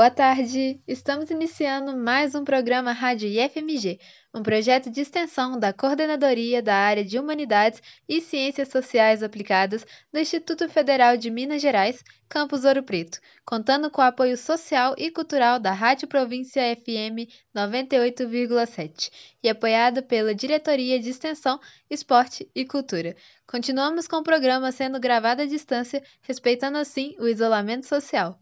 Boa tarde! Estamos iniciando mais um programa Rádio IFMG, um projeto de extensão da Coordenadoria da Área de Humanidades e Ciências Sociais Aplicadas do Instituto Federal de Minas Gerais, Campus Ouro Preto, contando com o apoio social e cultural da Rádio Província FM 98,7 e apoiado pela Diretoria de Extensão, Esporte e Cultura. Continuamos com o programa sendo gravado à distância, respeitando assim o isolamento social.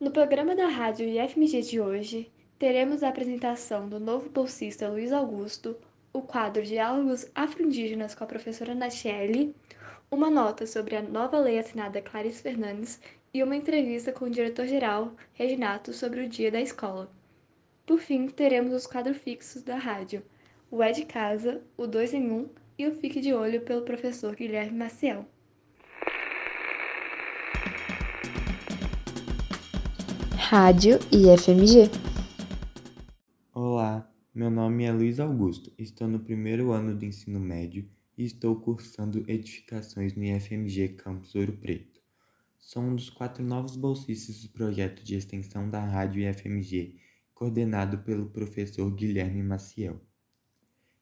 No programa da rádio IFMG de hoje, teremos a apresentação do novo bolsista Luiz Augusto, o quadro Diálogos Afro-Indígenas com a professora Natiele, uma nota sobre a nova lei assinada Clarice Fernandes e uma entrevista com o diretor-geral, Reginato, sobre o dia da escola. Por fim, teremos os quadros fixos da rádio, o É de Casa, o 2 em 1 e o Fique de Olho pelo professor Guilherme Maciel. Rádio IFMG. Olá, meu nome é Luiz Augusto, estou no primeiro ano do ensino médio e estou cursando Edificações no IFMG Campus Ouro Preto. Sou um dos quatro novos bolsistas do projeto de extensão da Rádio IFMG, coordenado pelo professor Guilherme Maciel.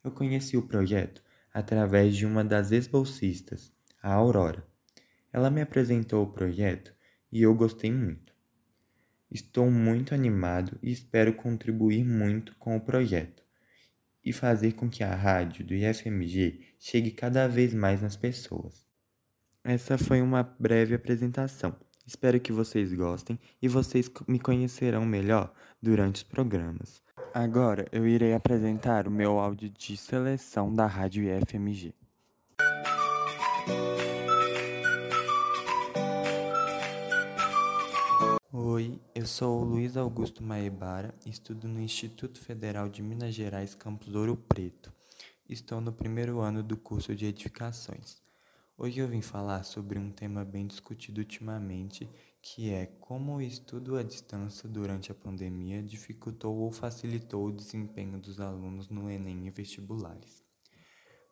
Eu conheci o projeto através de uma das ex-bolsistas, a Aurora. Ela me apresentou o projeto e eu gostei muito. Estou muito animado e espero contribuir muito com o projeto e fazer com que a rádio do IFMG chegue cada vez mais nas pessoas. Essa foi uma breve apresentação. Espero que vocês gostem e vocês me conhecerão melhor durante os programas. Agora eu irei apresentar o meu áudio de seleção da rádio IFMG. Oi, eu sou o Luiz Augusto Maebara, estudo no Instituto Federal de Minas Gerais, campus Ouro Preto. Estou no primeiro ano do curso de Edificações. Hoje eu vim falar sobre um tema bem discutido ultimamente, que é como o estudo à distância durante a pandemia dificultou ou facilitou o desempenho dos alunos no Enem e vestibulares.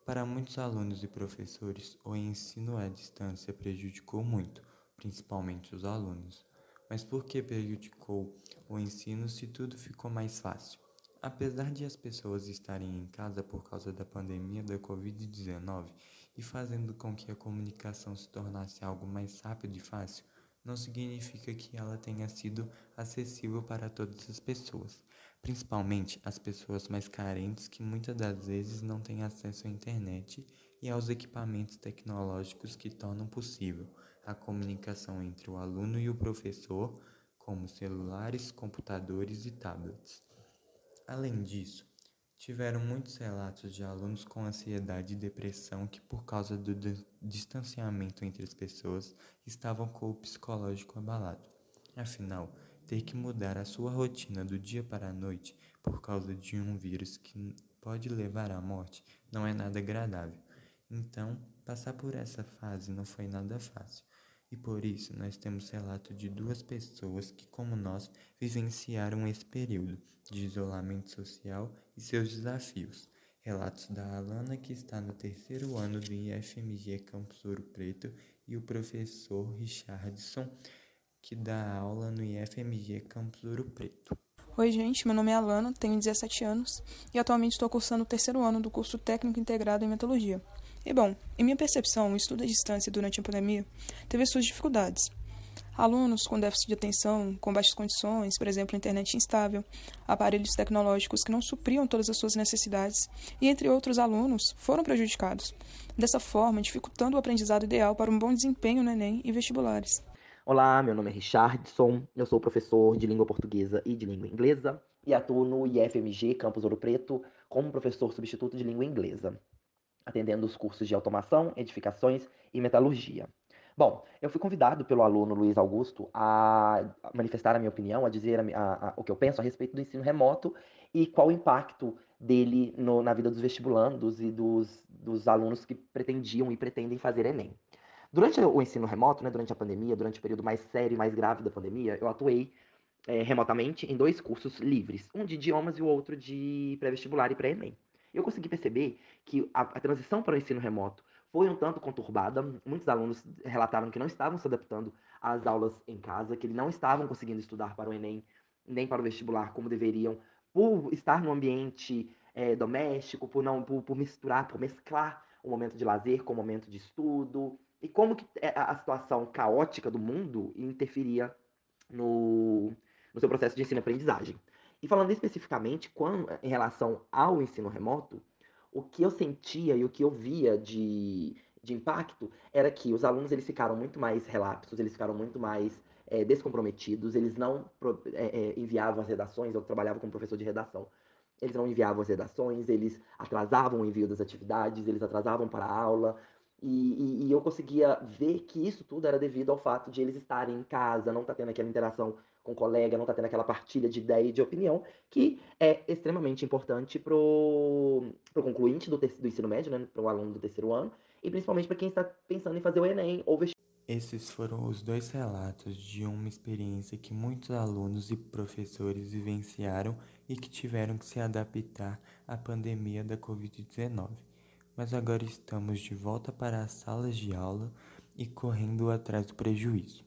Para muitos alunos e professores, o ensino à distância prejudicou muito, principalmente os alunos mas por que prejudicou o ensino se tudo ficou mais fácil? Apesar de as pessoas estarem em casa por causa da pandemia da Covid-19 e fazendo com que a comunicação se tornasse algo mais rápido e fácil, não significa que ela tenha sido acessível para todas as pessoas, principalmente as pessoas mais carentes que muitas das vezes não têm acesso à internet e aos equipamentos tecnológicos que tornam possível a comunicação entre o aluno e o professor, como celulares, computadores e tablets. Além disso, tiveram muitos relatos de alunos com ansiedade e depressão que, por causa do distanciamento entre as pessoas, estavam com o psicológico abalado. Afinal, ter que mudar a sua rotina do dia para a noite por causa de um vírus que pode levar à morte não é nada agradável. Então, passar por essa fase não foi nada fácil. E por isso nós temos relato de duas pessoas que, como nós, vivenciaram esse período de isolamento social e seus desafios. Relatos da Alana, que está no terceiro ano do IFMG Campus Ouro Preto, e o professor Richardson, que dá aula no IFMG Campus Ouro Preto. Oi, gente, meu nome é Alana, tenho 17 anos e atualmente estou cursando o terceiro ano do curso técnico integrado em metodologia. E bom, em minha percepção, o estudo à distância durante a pandemia teve suas dificuldades. Alunos com déficit de atenção, com baixas condições, por exemplo, internet instável, aparelhos tecnológicos que não supriam todas as suas necessidades, e entre outros alunos, foram prejudicados. Dessa forma, dificultando o aprendizado ideal para um bom desempenho no Enem e vestibulares. Olá, meu nome é Richardson, eu sou professor de língua portuguesa e de língua inglesa e atuo no IFMG Campus Ouro Preto como professor substituto de língua inglesa atendendo os cursos de automação, edificações e metalurgia. Bom, eu fui convidado pelo aluno Luiz Augusto a manifestar a minha opinião, a dizer a, a, a, o que eu penso a respeito do ensino remoto e qual o impacto dele no, na vida dos vestibulandos e dos, dos alunos que pretendiam e pretendem fazer Enem. Durante o ensino remoto, né, durante a pandemia, durante o período mais sério e mais grave da pandemia, eu atuei é, remotamente em dois cursos livres, um de idiomas e o outro de pré-vestibular e pré-ENEM eu consegui perceber que a, a transição para o ensino remoto foi um tanto conturbada. Muitos alunos relataram que não estavam se adaptando às aulas em casa, que não estavam conseguindo estudar para o Enem nem para o vestibular como deveriam, por estar no ambiente é, doméstico, por não por, por, misturar, por mesclar o momento de lazer com o momento de estudo, e como que é, a situação caótica do mundo interferia no, no seu processo de ensino-aprendizagem. E falando especificamente quando, em relação ao ensino remoto, o que eu sentia e o que eu via de, de impacto era que os alunos eles ficaram muito mais relapsos, eles ficaram muito mais é, descomprometidos, eles não é, é, enviavam as redações, eu trabalhava como professor de redação, eles não enviavam as redações, eles atrasavam o envio das atividades, eles atrasavam para a aula, e, e, e, eu conseguia ver que isso tudo era devido ao fato de eles estarem em casa, não tá tendo aquela interação com o colega, não tá tendo aquela partilha de ideia e de opinião, que é extremamente importante pro, pro concluinte do, do ensino médio, né, pro aluno do terceiro ano, e principalmente para quem está pensando em fazer o Enem ou vestibular. Esses foram os dois relatos de uma experiência que muitos alunos e professores vivenciaram e que tiveram que se adaptar à pandemia da Covid-19 mas agora estamos de volta para as salas de aula e correndo atrás do prejuízo.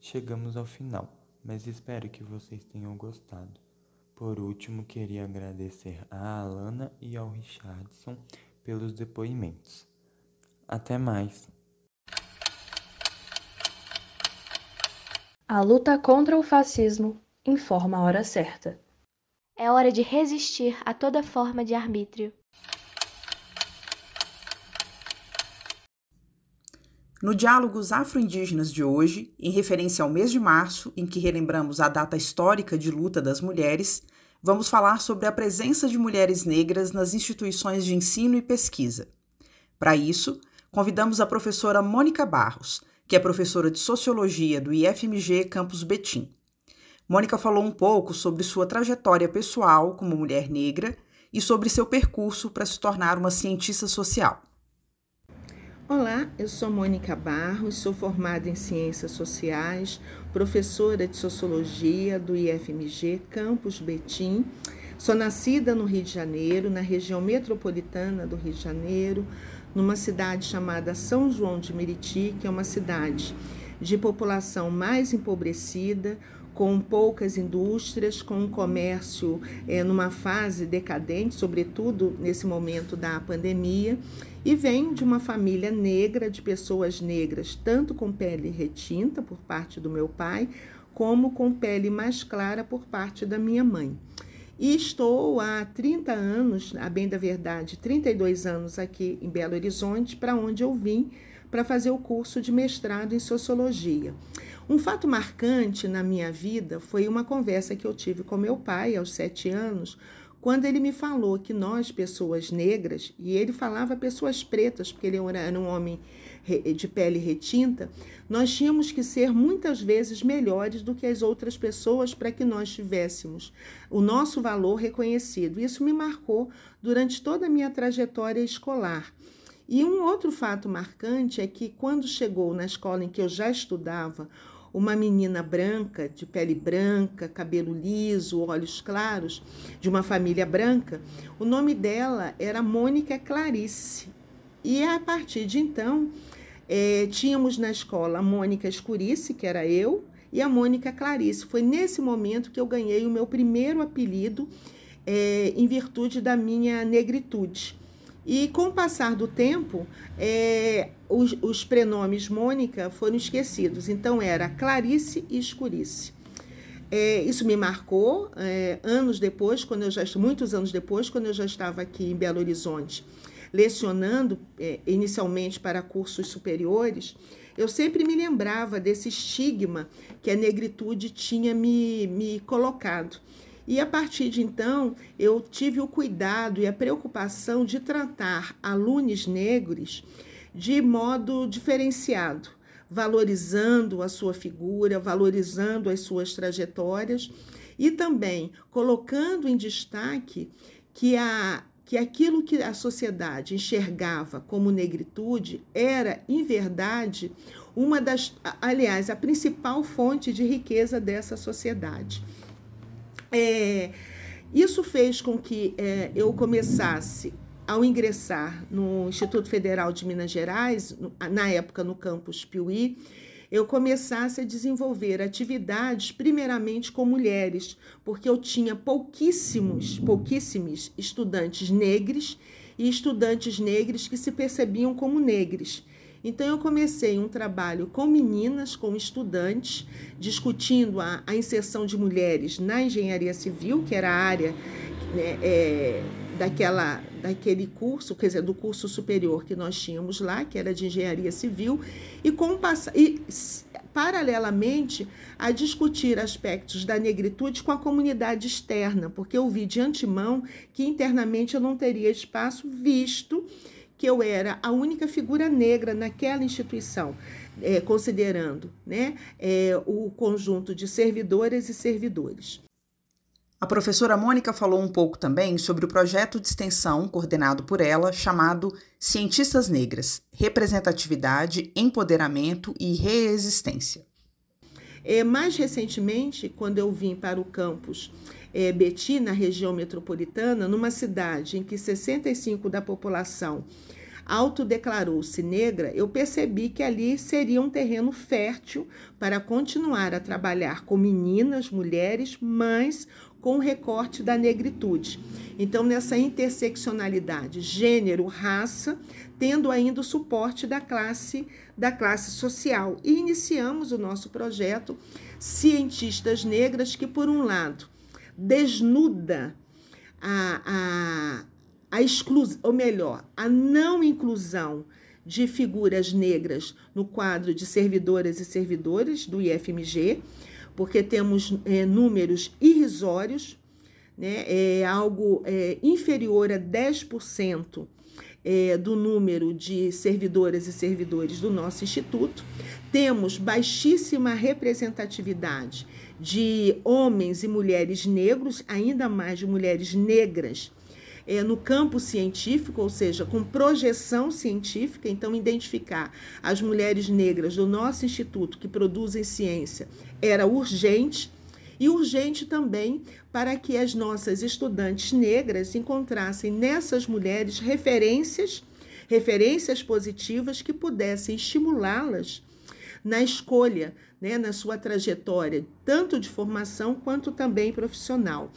Chegamos ao final, mas espero que vocês tenham gostado. Por último, queria agradecer a Alana e ao Richardson pelos depoimentos. Até mais! A luta contra o fascismo informa a hora certa. É hora de resistir a toda forma de arbítrio. No Diálogos Afro-Indígenas de hoje, em referência ao mês de março, em que relembramos a data histórica de luta das mulheres, vamos falar sobre a presença de mulheres negras nas instituições de ensino e pesquisa. Para isso, convidamos a professora Mônica Barros, que é professora de Sociologia do IFMG Campus Betim. Mônica falou um pouco sobre sua trajetória pessoal como mulher negra e sobre seu percurso para se tornar uma cientista social. Olá, eu sou Mônica Barros, sou formada em Ciências Sociais, professora de Sociologia do IFMG Campus Betim. Sou nascida no Rio de Janeiro, na região metropolitana do Rio de Janeiro, numa cidade chamada São João de Meriti, que é uma cidade de população mais empobrecida, com poucas indústrias, com um comércio é, numa fase decadente, sobretudo nesse momento da pandemia, e venho de uma família negra, de pessoas negras, tanto com pele retinta por parte do meu pai, como com pele mais clara por parte da minha mãe. E estou há 30 anos, a bem da verdade, 32 anos aqui em Belo Horizonte, para onde eu vim para fazer o curso de mestrado em sociologia. Um fato marcante na minha vida foi uma conversa que eu tive com meu pai aos sete anos, quando ele me falou que nós, pessoas negras, e ele falava pessoas pretas, porque ele era um homem de pele retinta, nós tínhamos que ser muitas vezes melhores do que as outras pessoas para que nós tivéssemos o nosso valor reconhecido. Isso me marcou durante toda a minha trajetória escolar. E um outro fato marcante é que quando chegou na escola em que eu já estudava, uma menina branca, de pele branca, cabelo liso, olhos claros, de uma família branca. O nome dela era Mônica Clarice. E a partir de então, é, tínhamos na escola a Mônica Escurice, que era eu, e a Mônica Clarice. Foi nesse momento que eu ganhei o meu primeiro apelido é, em virtude da minha negritude. E com o passar do tempo, é, os, os prenomes Mônica foram esquecidos. Então era Clarice e Escurice. É, isso me marcou é, anos depois, quando eu já muitos anos depois, quando eu já estava aqui em Belo Horizonte, lecionando é, inicialmente para cursos superiores. Eu sempre me lembrava desse estigma que a negritude tinha me, me colocado. E a partir de então, eu tive o cuidado e a preocupação de tratar alunos negros de modo diferenciado, valorizando a sua figura, valorizando as suas trajetórias e também colocando em destaque que a que aquilo que a sociedade enxergava como negritude era, em verdade, uma das, aliás, a principal fonte de riqueza dessa sociedade. É, isso fez com que é, eu começasse ao ingressar no Instituto Federal de Minas Gerais, na época no campus Piuí, eu começasse a desenvolver atividades primeiramente com mulheres, porque eu tinha pouquíssimos, pouquíssimos estudantes negros e estudantes negros que se percebiam como negros. Então, eu comecei um trabalho com meninas, com estudantes, discutindo a, a inserção de mulheres na engenharia civil, que era a área né, é, daquela, daquele curso, quer dizer, do curso superior que nós tínhamos lá, que era de engenharia civil, e, com, e paralelamente a discutir aspectos da negritude com a comunidade externa, porque eu vi de antemão que internamente eu não teria espaço, visto que eu era a única figura negra naquela instituição, é, considerando né, é, o conjunto de servidoras e servidores. A professora Mônica falou um pouco também sobre o projeto de extensão coordenado por ela, chamado Cientistas Negras: Representatividade, Empoderamento e Reexistência. É, mais recentemente, quando eu vim para o campus é, na região metropolitana, numa cidade em que 65% da população autodeclarou-se negra, eu percebi que ali seria um terreno fértil para continuar a trabalhar com meninas, mulheres, mães com o recorte da negritude. Então, nessa interseccionalidade, gênero, raça, tendo ainda o suporte da classe da classe social. E iniciamos o nosso projeto Cientistas Negras, que por um lado desnuda a, a, a exclusão, ou melhor, a não inclusão de figuras negras no quadro de servidoras e servidores do IFMG, porque temos é, números irrisórios, né, é algo é, inferior a 10% é, do número de servidoras e servidores do nosso instituto. Temos baixíssima representatividade de homens e mulheres negros, ainda mais de mulheres negras é, no campo científico, ou seja, com projeção científica, então identificar as mulheres negras do nosso instituto que produzem ciência era urgente e urgente também para que as nossas estudantes negras encontrassem nessas mulheres referências, referências positivas que pudessem estimulá-las na escolha, né, na sua trajetória, tanto de formação quanto também profissional.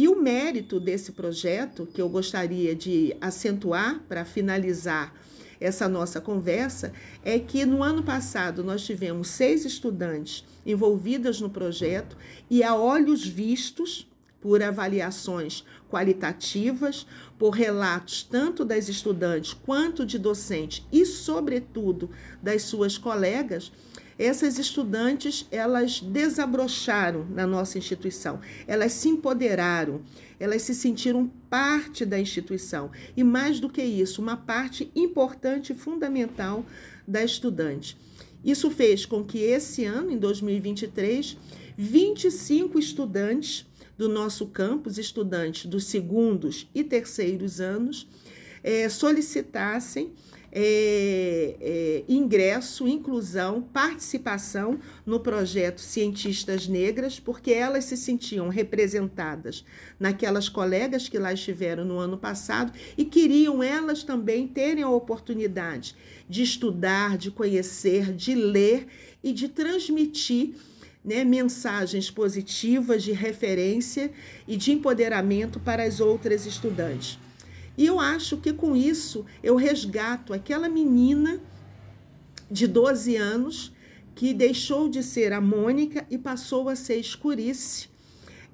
E o mérito desse projeto, que eu gostaria de acentuar para finalizar essa nossa conversa, é que no ano passado nós tivemos seis estudantes envolvidas no projeto e a olhos vistos por avaliações qualitativas, por relatos tanto das estudantes quanto de docentes e, sobretudo, das suas colegas, essas estudantes, elas desabrocharam na nossa instituição, elas se empoderaram, elas se sentiram parte da instituição e mais do que isso, uma parte importante e fundamental da estudante. Isso fez com que esse ano, em 2023, 25 estudantes do nosso campus, estudantes dos segundos e terceiros anos, é, solicitassem é, é, ingresso, inclusão, participação no projeto Cientistas Negras, porque elas se sentiam representadas naquelas colegas que lá estiveram no ano passado e queriam elas também terem a oportunidade de estudar, de conhecer, de ler e de transmitir né, mensagens positivas de referência e de empoderamento para as outras estudantes. E eu acho que com isso eu resgato aquela menina de 12 anos que deixou de ser a Mônica e passou a ser escurice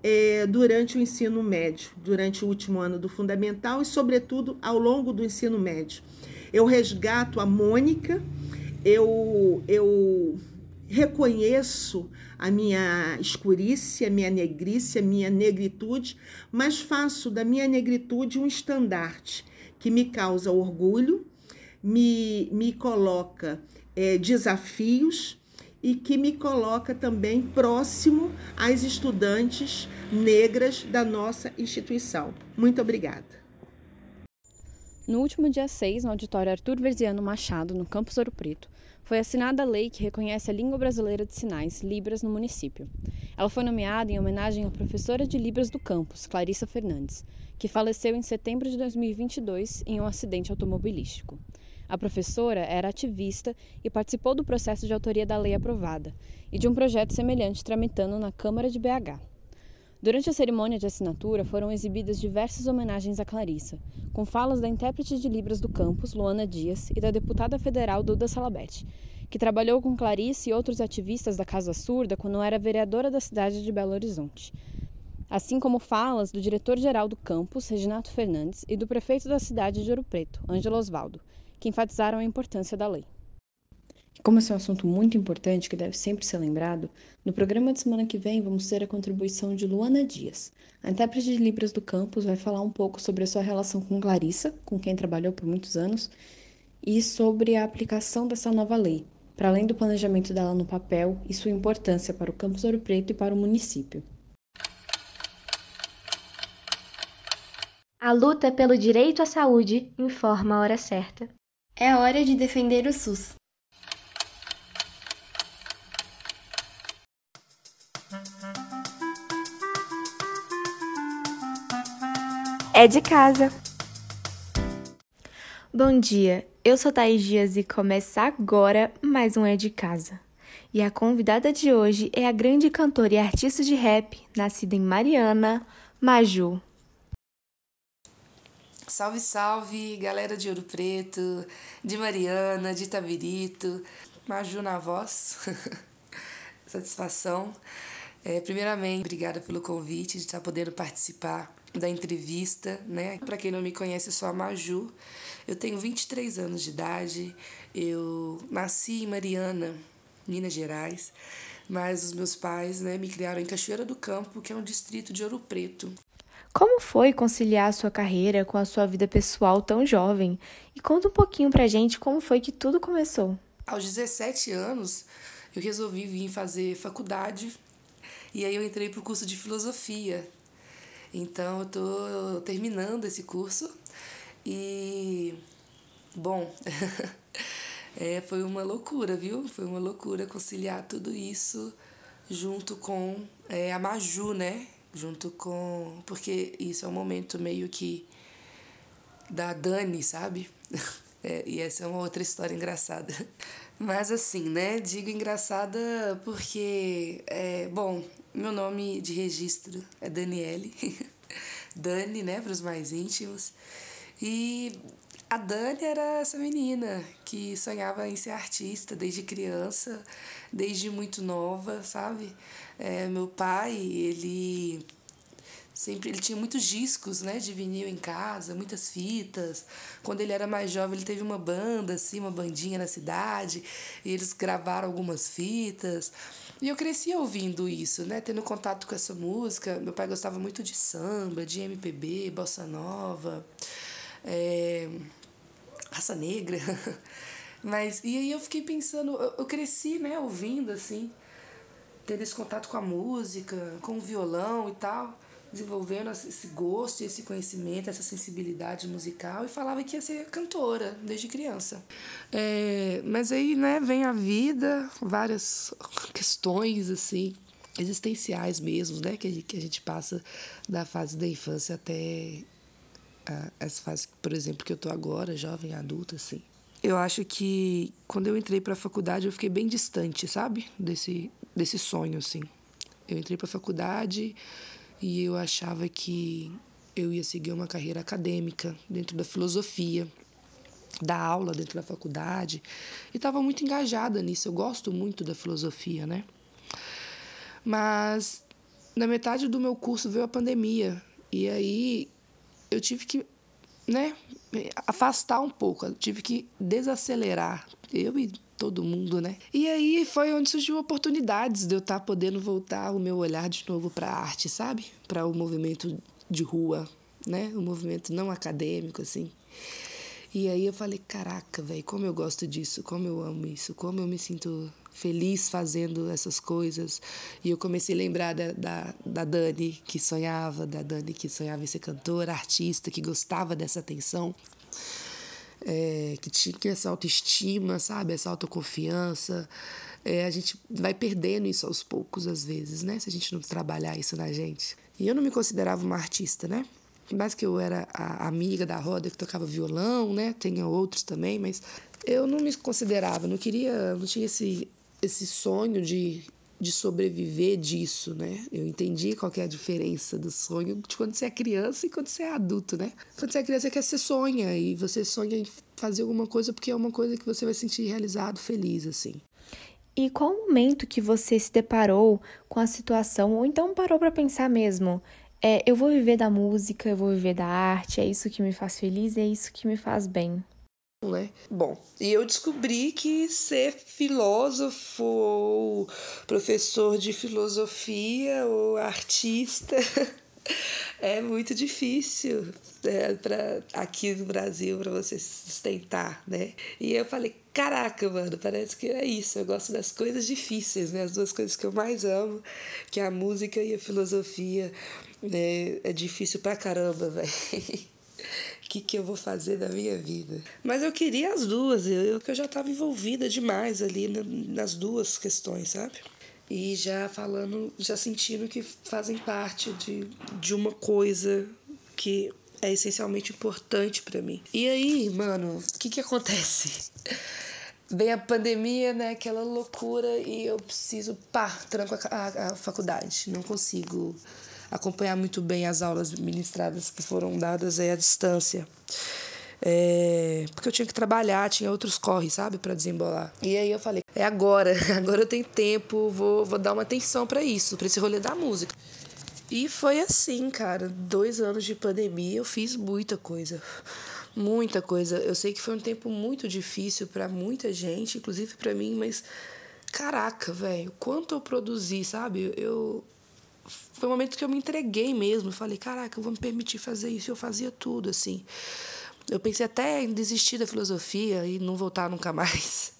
é, durante o ensino médio, durante o último ano do fundamental e, sobretudo, ao longo do ensino médio. Eu resgato a Mônica, eu, eu reconheço a minha escurice, a minha negrice, a minha negritude, mas faço da minha negritude um estandarte que me causa orgulho, me, me coloca é, desafios e que me coloca também próximo às estudantes negras da nossa instituição. Muito obrigada. No último dia 6, no auditório Arthur Verziano Machado, no campus Ouro Preto, foi assinada a lei que reconhece a língua brasileira de sinais, Libras, no município. Ela foi nomeada em homenagem à professora de Libras do campus, Clarissa Fernandes, que faleceu em setembro de 2022 em um acidente automobilístico. A professora era ativista e participou do processo de autoria da lei aprovada e de um projeto semelhante tramitando na Câmara de BH. Durante a cerimônia de assinatura foram exibidas diversas homenagens a Clarissa, com falas da intérprete de Libras do campus, Luana Dias, e da deputada federal Duda Salabete, que trabalhou com Clarice e outros ativistas da Casa Surda quando era vereadora da cidade de Belo Horizonte. Assim como falas do diretor-geral do campus, Reginato Fernandes, e do prefeito da cidade de Ouro Preto, Ângelo Osvaldo, que enfatizaram a importância da lei. Como esse é um assunto muito importante que deve sempre ser lembrado, no programa de semana que vem vamos ter a contribuição de Luana Dias. A intérprete de Libras do campus vai falar um pouco sobre a sua relação com Clarissa, com quem trabalhou por muitos anos, e sobre a aplicação dessa nova lei, para além do planejamento dela no papel e sua importância para o campus Ouro Preto e para o município. A luta pelo direito à saúde informa a hora certa. É hora de defender o SUS. É de casa. Bom dia, eu sou Thaís Dias e começa agora mais um É de Casa. E a convidada de hoje é a grande cantora e artista de rap, nascida em Mariana, Maju. Salve, salve, galera de Ouro Preto, de Mariana, de Itabirito, Maju na voz. Satisfação. É, primeiramente, obrigada pelo convite de estar podendo participar da entrevista, né? Para quem não me conhece, eu sou a Maju. Eu tenho 23 anos de idade. Eu nasci em Mariana, Minas Gerais, mas os meus pais, né, me criaram em Cachoeira do Campo, que é um distrito de Ouro Preto. Como foi conciliar a sua carreira com a sua vida pessoal tão jovem? E conta um pouquinho pra gente como foi que tudo começou. Aos 17 anos, eu resolvi vir fazer faculdade e aí eu entrei para o curso de filosofia. Então eu tô terminando esse curso e bom, é, foi uma loucura, viu? Foi uma loucura conciliar tudo isso junto com é, a Maju, né? junto com. Porque isso é um momento meio que da Dani, sabe? É, e essa é uma outra história engraçada. Mas assim, né? Digo engraçada porque, é, bom, meu nome de registro é Daniele. Dani, né, para os mais íntimos. E a Dani era essa menina que sonhava em ser artista desde criança, desde muito nova, sabe? É, meu pai, ele sempre ele tinha muitos discos, né, de vinil em casa, muitas fitas. Quando ele era mais jovem, ele teve uma banda assim, uma bandinha na cidade, e eles gravaram algumas fitas. E eu cresci ouvindo isso, né, tendo contato com essa música. Meu pai gostava muito de samba, de MPB, bossa nova, é, raça negra. Mas e aí eu fiquei pensando, eu, eu cresci, né, ouvindo assim, tendo esse contato com a música, com o violão e tal, desenvolvendo esse gosto, esse conhecimento, essa sensibilidade musical e falava que ia ser cantora desde criança. É, mas aí, né, vem a vida, várias questões assim existenciais mesmo, né, que a gente, que a gente passa da fase da infância até essa fase, por exemplo, que eu tô agora, jovem adulta, assim. Eu acho que quando eu entrei para a faculdade eu fiquei bem distante, sabe? Desse desse sonho assim. Eu entrei para a faculdade e eu achava que eu ia seguir uma carreira acadêmica dentro da filosofia, da aula dentro da faculdade, e estava muito engajada nisso. Eu gosto muito da filosofia, né? Mas na metade do meu curso veio a pandemia e aí eu tive que, né, afastar um pouco, eu tive que desacelerar. Eu e todo mundo, né? E aí foi onde surgiu oportunidades de eu estar tá podendo voltar o meu olhar de novo para a arte, sabe? Para o movimento de rua, né? O movimento não acadêmico, assim. E aí eu falei, caraca, velho, como eu gosto disso, como eu amo isso, como eu me sinto feliz fazendo essas coisas. E eu comecei a lembrar da, da, da Dani que sonhava, da Dani que sonhava em ser cantora, artista, que gostava dessa atenção. É, que tinha essa autoestima, sabe? Essa autoconfiança. É, a gente vai perdendo isso aos poucos, às vezes, né? Se a gente não trabalhar isso na gente. E eu não me considerava uma artista, né? Mais que eu era a amiga da roda que tocava violão, né? Tinha outros também, mas eu não me considerava, não queria, não tinha esse, esse sonho de de sobreviver disso, né? Eu entendi qual é a diferença do sonho de quando você é criança e quando você é adulto, né? Quando você é criança, quer ser sonha e você sonha em fazer alguma coisa porque é uma coisa que você vai sentir realizado, feliz, assim. E qual o momento que você se deparou com a situação ou então parou para pensar mesmo? É, eu vou viver da música, eu vou viver da arte, é isso que me faz feliz, é isso que me faz bem né? Bom, e eu descobri que ser filósofo ou professor de filosofia ou artista é muito difícil né, para aqui no Brasil para você se sustentar, né? E eu falei, caraca, mano, parece que é isso. Eu gosto das coisas difíceis, né? As duas coisas que eu mais amo, que é a música e a filosofia. Né? É difícil pra caramba, velho. O que, que eu vou fazer da minha vida. Mas eu queria as duas, eu, eu já estava envolvida demais ali nas duas questões, sabe? E já falando, já sentindo que fazem parte de, de uma coisa que é essencialmente importante para mim. E aí, mano, o que que acontece? Vem a pandemia, né? Aquela loucura e eu preciso, pá, tranco a, a, a faculdade. Não consigo acompanhar muito bem as aulas ministradas que foram dadas aí à distância. É, porque eu tinha que trabalhar, tinha outros corres, sabe, para desembolar. E aí eu falei, é agora, agora eu tenho tempo, vou, vou dar uma atenção para isso, para esse rolê da música. E foi assim, cara, dois anos de pandemia, eu fiz muita coisa, muita coisa. Eu sei que foi um tempo muito difícil para muita gente, inclusive para mim, mas caraca, velho, quanto eu produzi, sabe? Eu foi um momento que eu me entreguei mesmo. Falei, caraca, eu vou me permitir fazer isso. Eu fazia tudo, assim. Eu pensei até em desistir da filosofia e não voltar nunca mais.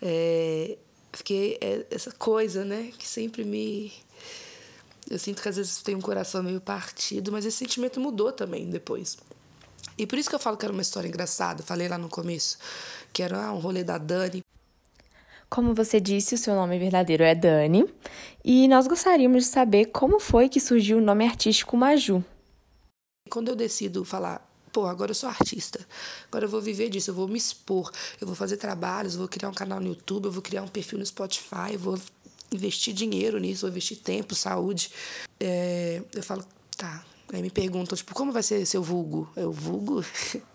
É, fiquei é, essa coisa, né, que sempre me. Eu sinto que às vezes tem um coração meio partido, mas esse sentimento mudou também depois. E por isso que eu falo que era uma história engraçada. Falei lá no começo que era ah, um rolê da Dani. Como você disse, o seu nome verdadeiro é Dani, e nós gostaríamos de saber como foi que surgiu o nome artístico Maju. Quando eu decido falar, pô, agora eu sou artista, agora eu vou viver disso, eu vou me expor, eu vou fazer trabalhos, eu vou criar um canal no YouTube, eu vou criar um perfil no Spotify, eu vou investir dinheiro nisso, vou investir tempo, saúde. É, eu falo, tá, Aí me perguntam, tipo, como vai ser seu vulgo? Eu, vulgo?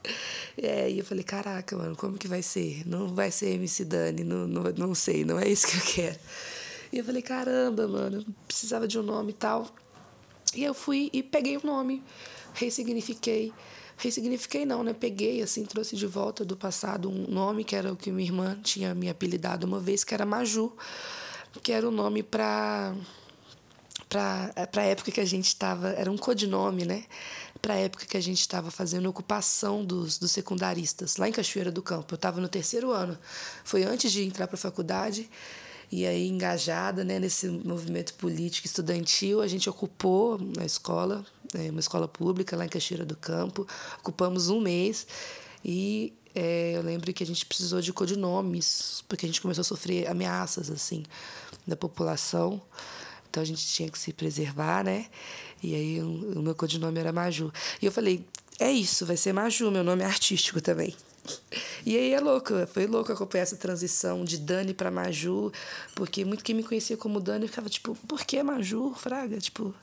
é, e eu falei, caraca, mano, como que vai ser? Não vai ser MC Dani, não, não, não sei, não é isso que eu quero. E eu falei, caramba, mano, precisava de um nome e tal. E eu fui e peguei o nome, ressignifiquei. Ressignifiquei não, né? Peguei, assim, trouxe de volta do passado um nome que era o que minha irmã tinha me apelidado uma vez, que era Maju, que era o nome para para a época que a gente estava, era um codinome, né? Para a época que a gente estava fazendo ocupação dos, dos secundaristas, lá em Cachoeira do Campo. Eu estava no terceiro ano, foi antes de entrar para a faculdade, e aí engajada né, nesse movimento político estudantil, a gente ocupou a escola, né, uma escola pública lá em Cachoeira do Campo, ocupamos um mês e é, eu lembro que a gente precisou de codinomes, porque a gente começou a sofrer ameaças assim da população. Então a gente tinha que se preservar, né? E aí o, meu codinome era Maju. E eu falei, é isso, vai ser Maju, meu nome é artístico também. E aí é louco, foi louco acompanhar essa transição de Dani para Maju, porque muito quem me conhecia como Dani ficava tipo, por que Maju, Fraga? Tipo,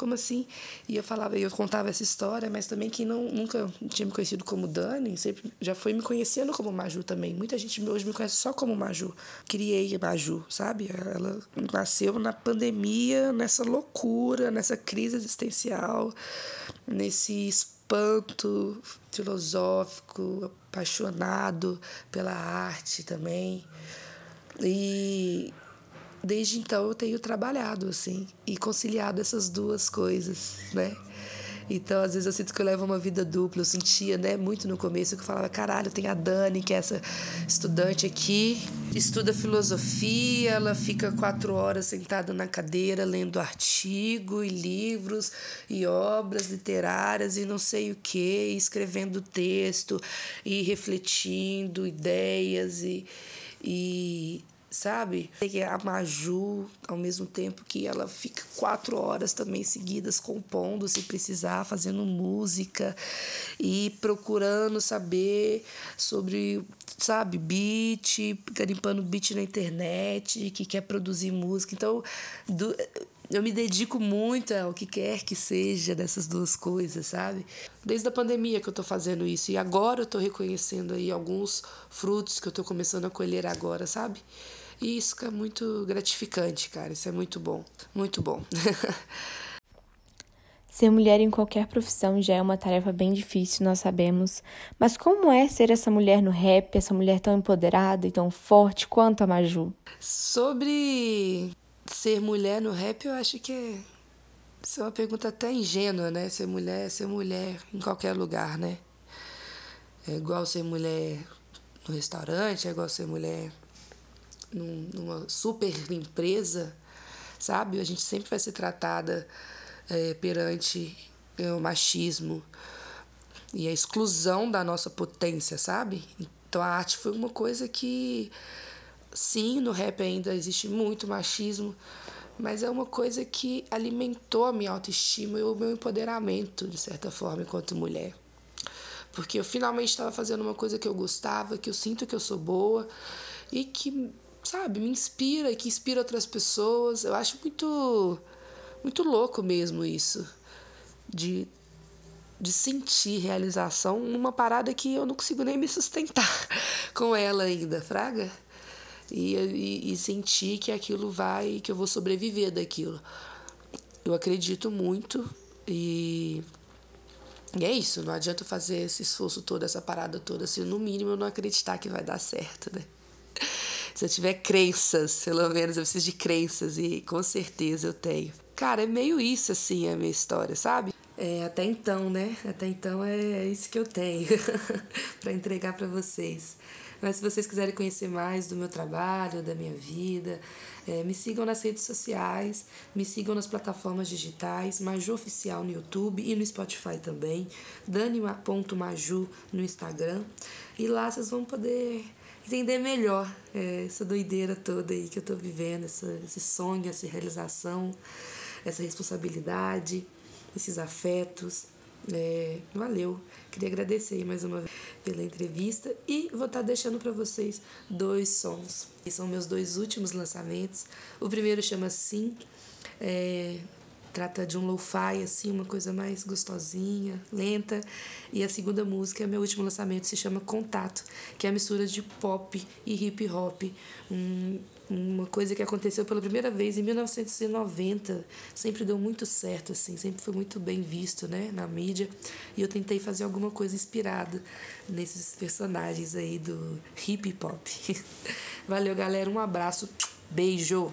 como assim? E eu falava, eu contava essa história, mas também quem não, nunca tinha me conhecido como Dani, sempre já foi me conhecendo como Maju também. Muita gente hoje me conhece só como Maju. Criei Maju, sabe? Ela nasceu na pandemia, nessa loucura, nessa crise existencial, nesse espanto filosófico, apaixonado pela arte também. E desde então eu tenho trabalhado assim e conciliado essas duas coisas, né? Então, às vezes eu sinto que eu levo uma vida dupla. Eu sentia, né, muito no começo que eu falava, caralho, tem a Dani, que é essa estudante aqui, estuda filosofia, ela fica quatro horas sentada na cadeira lendo artigo e livros e obras literárias e não sei o que, escrevendo texto e refletindo ideias e, e sabe? A Maju, ao mesmo tempo que ela fica quatro horas também seguidas compondo, se precisar, fazendo música e procurando saber sobre, sabe, beat, garimpando beat na internet, que quer produzir música. Então, do, eu me dedico muito ao que quer que seja dessas duas coisas, sabe? Desde a pandemia que eu tô fazendo isso e agora eu tô reconhecendo aí alguns frutos que eu tô começando a colher agora, sabe? E isso é muito gratificante, cara. Isso é muito bom. Muito bom. Ser mulher em qualquer profissão já é uma tarefa bem difícil, nós sabemos. Mas como é ser essa mulher no rap, essa mulher tão empoderada e tão forte quanto a Maju? Sobre ser mulher no rap, eu acho que é, isso é uma pergunta até ingênua, né? Ser mulher é ser mulher em qualquer lugar, né? É igual ser mulher no restaurante, é igual ser mulher num, numa super empresa, sabe? A gente sempre vai ser tratada é, perante é, o machismo e a exclusão da nossa potência, sabe? Então a arte foi uma coisa que, sim, no rap ainda existe muito machismo, mas é uma coisa que alimentou a minha autoestima e o meu empoderamento, de certa forma, enquanto mulher. Porque eu finalmente estava fazendo uma coisa que eu gostava, que eu sinto que eu sou boa e que sabe, me inspira e que inspira outras pessoas. Eu acho muito muito louco mesmo isso de de sentir realização numa parada que eu não consigo nem me sustentar com ela ainda, fraga. E, e, e sentir que aquilo vai, que eu vou sobreviver daquilo. Eu acredito muito e e é isso, não adianta fazer esse esforço todo, essa parada toda, se no mínimo eu não acreditar que vai dar certo, né? Se eu tiver crenças, pelo menos eu preciso de crenças e com certeza eu tenho. Cara, é meio isso assim a minha história, sabe? É, até então, né? Até então é isso que eu tenho para entregar para vocês. Mas se vocês quiserem conhecer mais do meu trabalho, da minha vida, é, me sigam nas redes sociais, me sigam nas plataformas digitais, Maju Oficial no YouTube e no Spotify também, dani.maju no Instagram. E lá vocês vão poder entender melhor é, essa doideira toda aí que eu tô vivendo, essa, esse sonho, essa realização, essa responsabilidade, esses afetos. É, valeu. Queria agradecer mais uma vez pela entrevista e vou estar tá deixando para vocês dois sons. Que são meus dois últimos lançamentos. O primeiro chama Sim. É, trata de um lo-fi, assim, uma coisa mais gostosinha, lenta. E a segunda música, meu último lançamento, se chama Contato, que é a mistura de pop e hip hop. Um, uma coisa que aconteceu pela primeira vez em 1990. Sempre deu muito certo, assim, sempre foi muito bem visto, né, na mídia. E eu tentei fazer alguma coisa inspirada nesses personagens aí do hip hop. Valeu, galera, um abraço, beijo!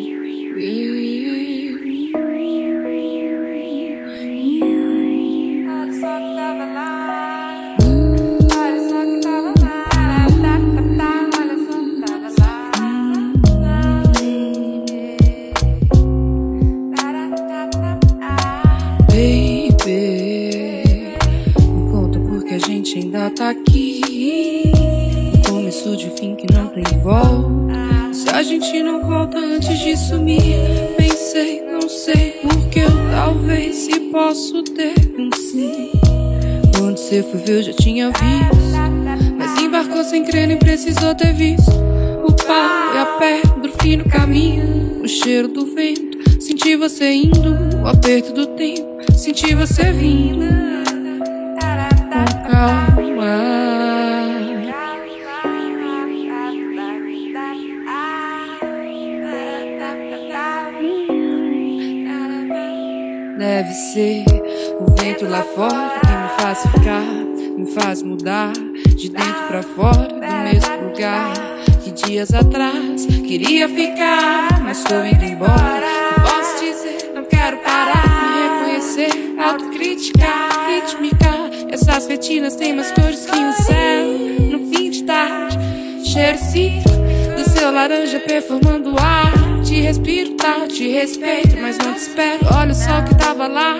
Tô indo embora. Posso dizer, não quero parar, me reconhecer ser autocrítica, rítmica. Essas retinas têm mais cores que o céu no fim de tarde. Cheiro cítrico do seu laranja perfumando o ar. Te respiro, tá? Te respeito, mas não te espero. Olha o sol que tava lá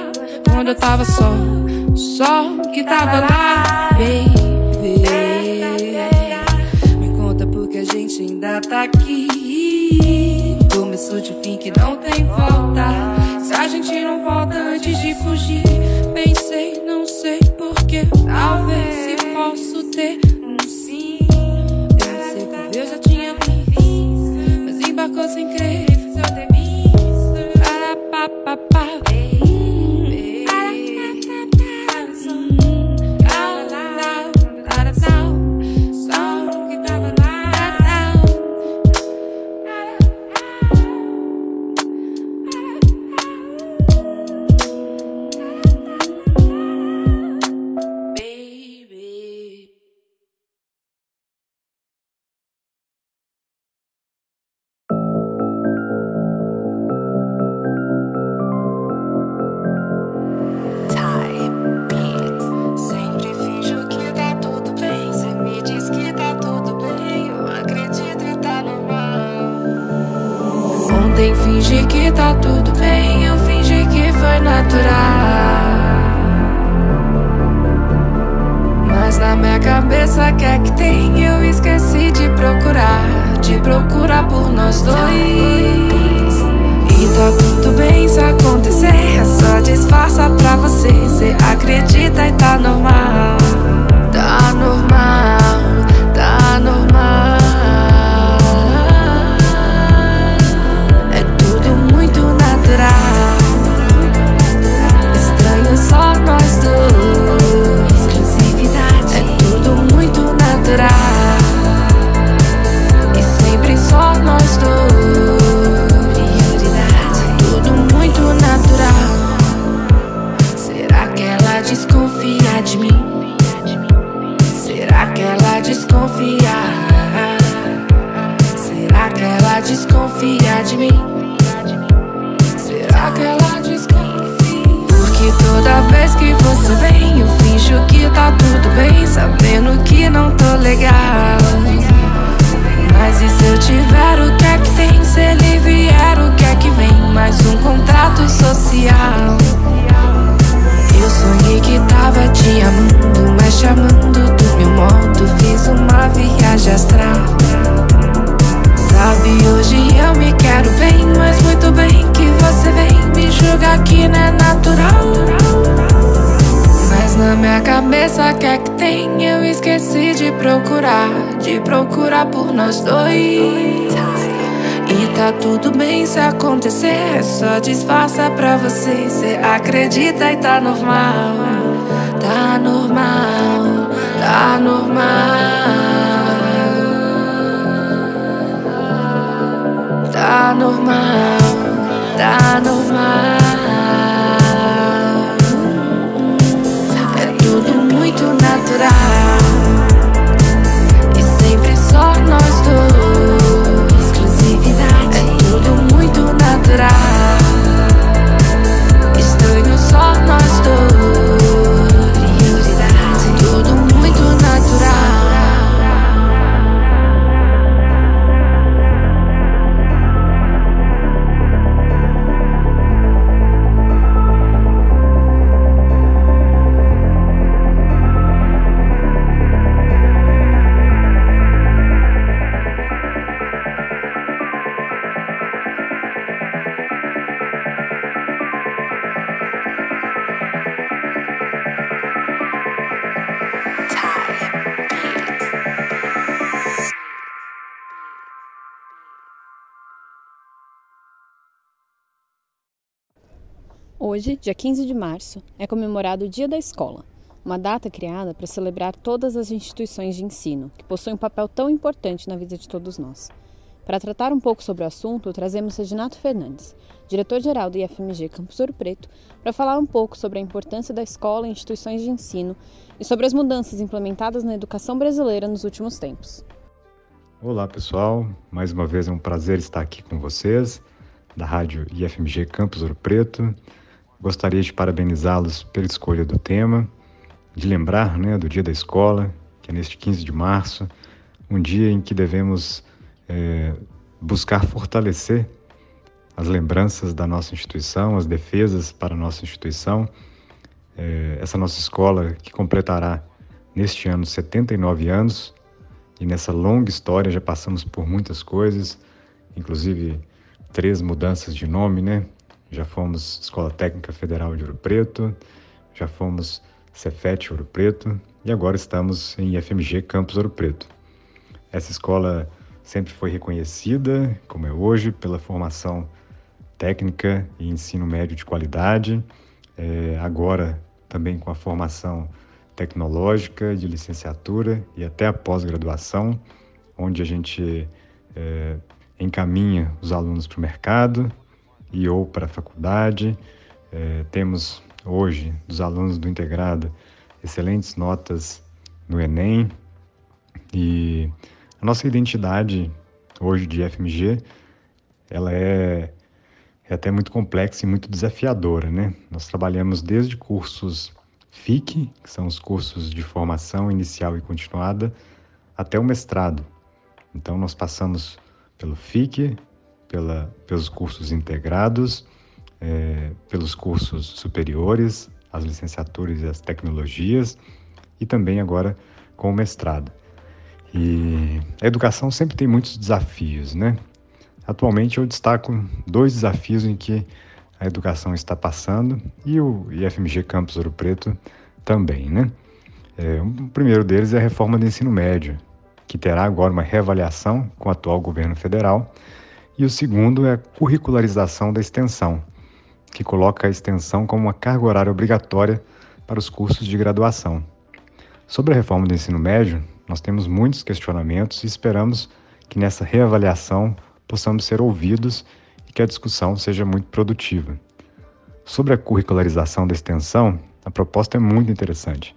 quando eu tava só. O sol que tava lá, baby. Fugir, que você vem, eu finjo que tá tudo bem, sabendo que não tô legal. Mas e se eu tiver o que é que tem? Se ele vier, o que é que vem? Mais um contrato social. Eu sonhei que tava te amando, mas chamando do meu modo, fiz uma viagem astral. Sabe, hoje eu me quero bem, mas muito bem que você vem me julgar que não é natural. Na minha cabeça, quer que tem? Eu esqueci de procurar, de procurar por nós dois. E tá tudo bem se acontecer, é só disfarça pra você. Cê acredita e tá normal, tá normal, tá normal. Tá normal, tá normal. Natural. E sempre só nós dois. Exclusividade. É tudo muito natural. Hoje, dia 15 de março, é comemorado o Dia da Escola, uma data criada para celebrar todas as instituições de ensino, que possuem um papel tão importante na vida de todos nós. Para tratar um pouco sobre o assunto, trazemos Reginato Fernandes, diretor-geral do IFMG Campus Ouro Preto, para falar um pouco sobre a importância da escola em instituições de ensino e sobre as mudanças implementadas na educação brasileira nos últimos tempos. Olá, pessoal. Mais uma vez é um prazer estar aqui com vocês, da rádio IFMG Campus Ouro Preto. Gostaria de parabenizá-los pela escolha do tema, de lembrar né, do Dia da Escola, que é neste 15 de março, um dia em que devemos é, buscar fortalecer as lembranças da nossa instituição, as defesas para a nossa instituição. É, essa nossa escola que completará neste ano 79 anos e nessa longa história já passamos por muitas coisas, inclusive três mudanças de nome, né? Já fomos Escola Técnica Federal de Ouro Preto, já fomos Cefet Ouro Preto e agora estamos em FMG Campus Ouro Preto. Essa escola sempre foi reconhecida, como é hoje, pela formação técnica e ensino médio de qualidade, é, agora também com a formação tecnológica, de licenciatura e até a pós-graduação, onde a gente é, encaminha os alunos para o mercado e ou para a faculdade. É, temos hoje dos alunos do integrado excelentes notas no Enem e a nossa identidade hoje de FMG ela é, é até muito complexa e muito desafiadora, né? Nós trabalhamos desde cursos FIC, que são os cursos de formação inicial e continuada, até o mestrado. Então nós passamos pelo FIC, pela, pelos cursos integrados, é, pelos cursos superiores, as licenciaturas e as tecnologias, e também agora com o mestrado. E a educação sempre tem muitos desafios, né? Atualmente eu destaco dois desafios em que a educação está passando e o IFMG Campus Ouro Preto também, né? É, o primeiro deles é a reforma do ensino médio, que terá agora uma reavaliação com o atual governo federal e o segundo é a curricularização da extensão, que coloca a extensão como uma carga horária obrigatória para os cursos de graduação. Sobre a reforma do ensino médio, nós temos muitos questionamentos e esperamos que nessa reavaliação possamos ser ouvidos e que a discussão seja muito produtiva. Sobre a curricularização da extensão, a proposta é muito interessante,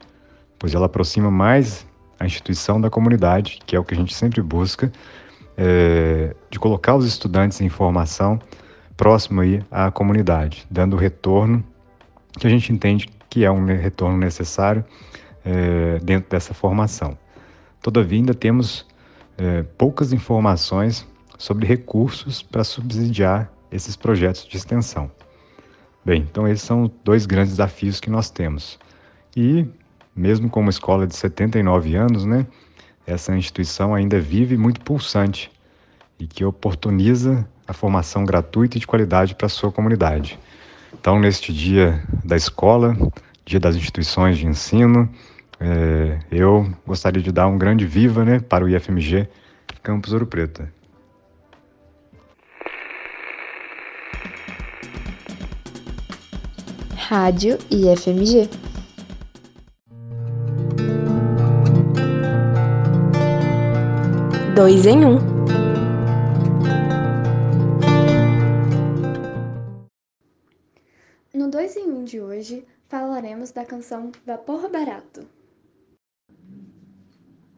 pois ela aproxima mais a instituição da comunidade, que é o que a gente sempre busca, é, de colocar os estudantes em formação próximo aí à comunidade, dando o retorno que a gente entende que é um retorno necessário é, dentro dessa formação. Todavia, ainda temos é, poucas informações sobre recursos para subsidiar esses projetos de extensão. Bem, então esses são dois grandes desafios que nós temos. E, mesmo com uma escola de 79 anos, né, essa instituição ainda vive muito pulsante e que oportuniza a formação gratuita e de qualidade para a sua comunidade. Então, neste dia da escola, dia das instituições de ensino, é, eu gostaria de dar um grande viva né, para o IFMG Campus Ouro Preto. Rádio IFMG. Dois em um. No Dois em Um de hoje, falaremos da canção Vapor Barato.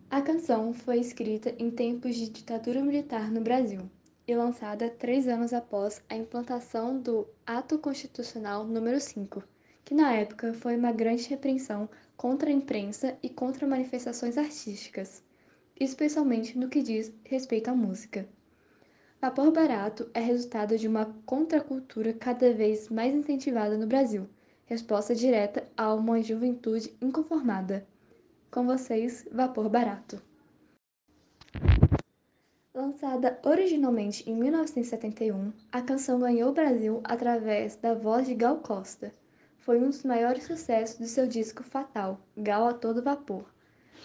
A canção foi escrita em tempos de ditadura militar no Brasil e lançada três anos após a implantação do Ato Constitucional número 5, que na época foi uma grande repreensão contra a imprensa e contra manifestações artísticas, especialmente no que diz respeito à música. Vapor barato é resultado de uma contracultura cada vez mais incentivada no Brasil, resposta direta a uma juventude inconformada. Com vocês, Vapor Barato. Lançada originalmente em 1971, a canção ganhou o Brasil através da voz de Gal Costa. Foi um dos maiores sucessos de seu disco Fatal, Gal a Todo Vapor,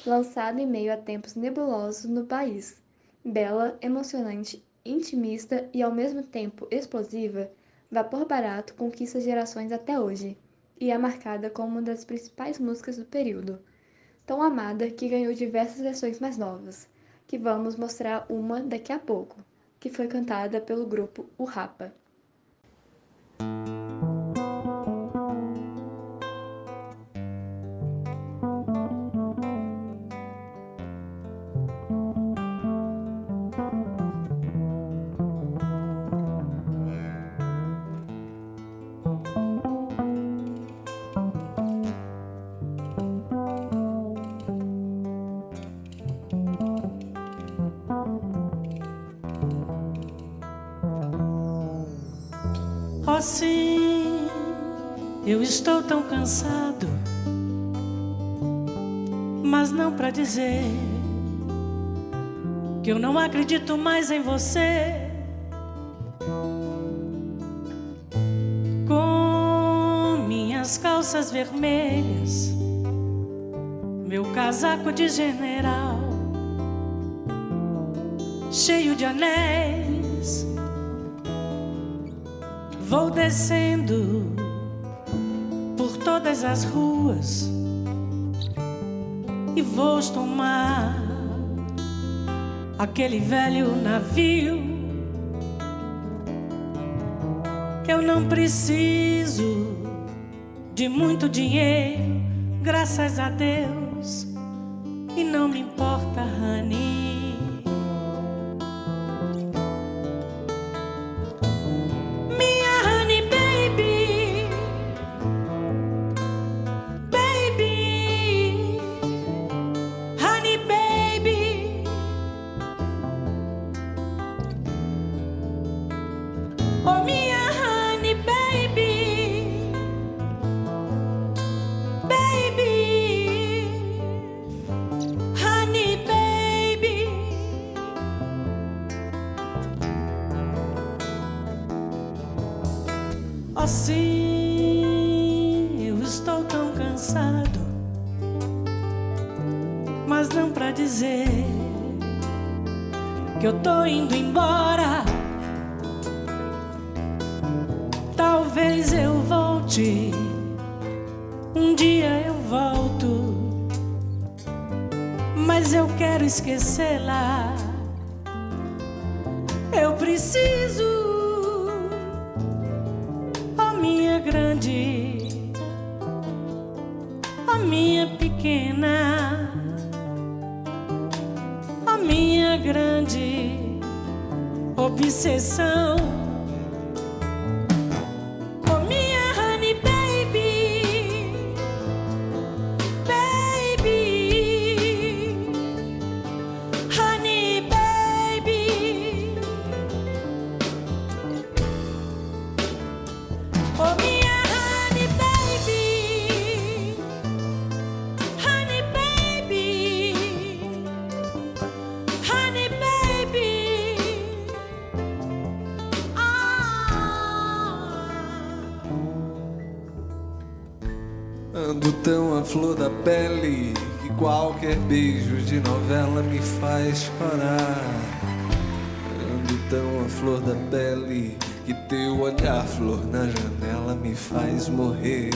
lançado em meio a tempos nebulosos no país. Bela, emocionante, intimista e ao mesmo tempo explosiva, Vapor Barato conquista gerações até hoje e é marcada como uma das principais músicas do período, tão amada que ganhou diversas versões mais novas que vamos mostrar uma daqui a pouco, que foi cantada pelo grupo O Rapa. Assim, eu estou tão cansado, mas não para dizer que eu não acredito mais em você. Com minhas calças vermelhas, meu casaco de general, cheio de anéis, vou descendo por todas as ruas e vou tomar aquele velho navio. Eu não preciso de muito dinheiro, graças a Deus, e não me importa, um dia eu volto, mas eu quero esquecê-la. Eu preciso, a minha grande, a minha pequena, a minha grande obsessão. Faz chorar. Ando tão à flor da pele que teu olhar, flor na janela, me faz morrer.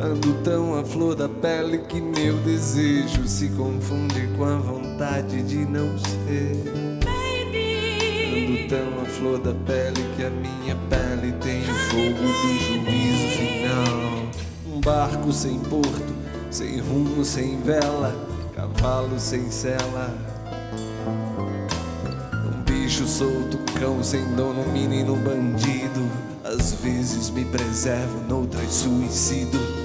Ando tão à flor da pele que meu desejo se confunde com a vontade de não ser. Ando tão à flor da pele que a minha pele tem o fogo do juízo final. Um barco sem porto, sem rumo, sem vela, cavalo sem sela. Um bicho solto, cão sem dono, menino bandido. Às vezes me preservo, noutras suicido.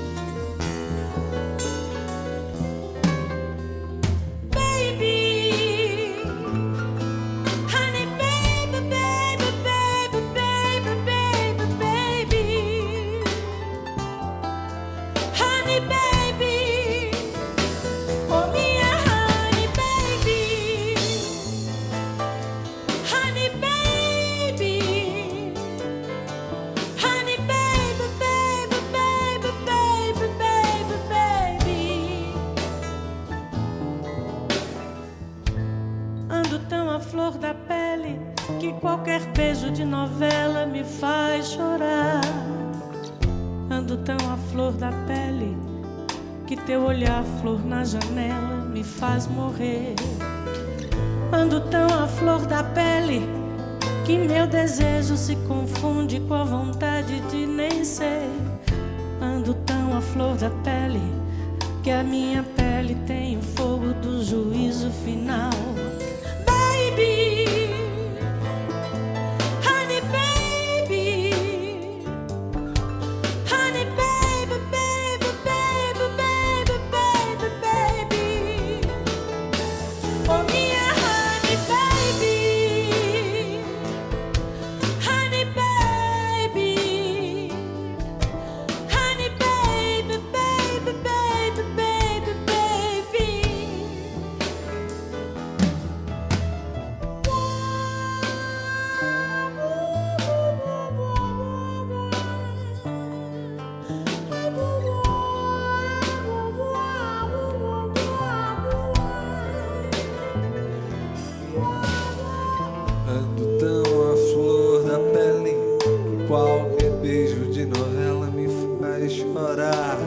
ignorar.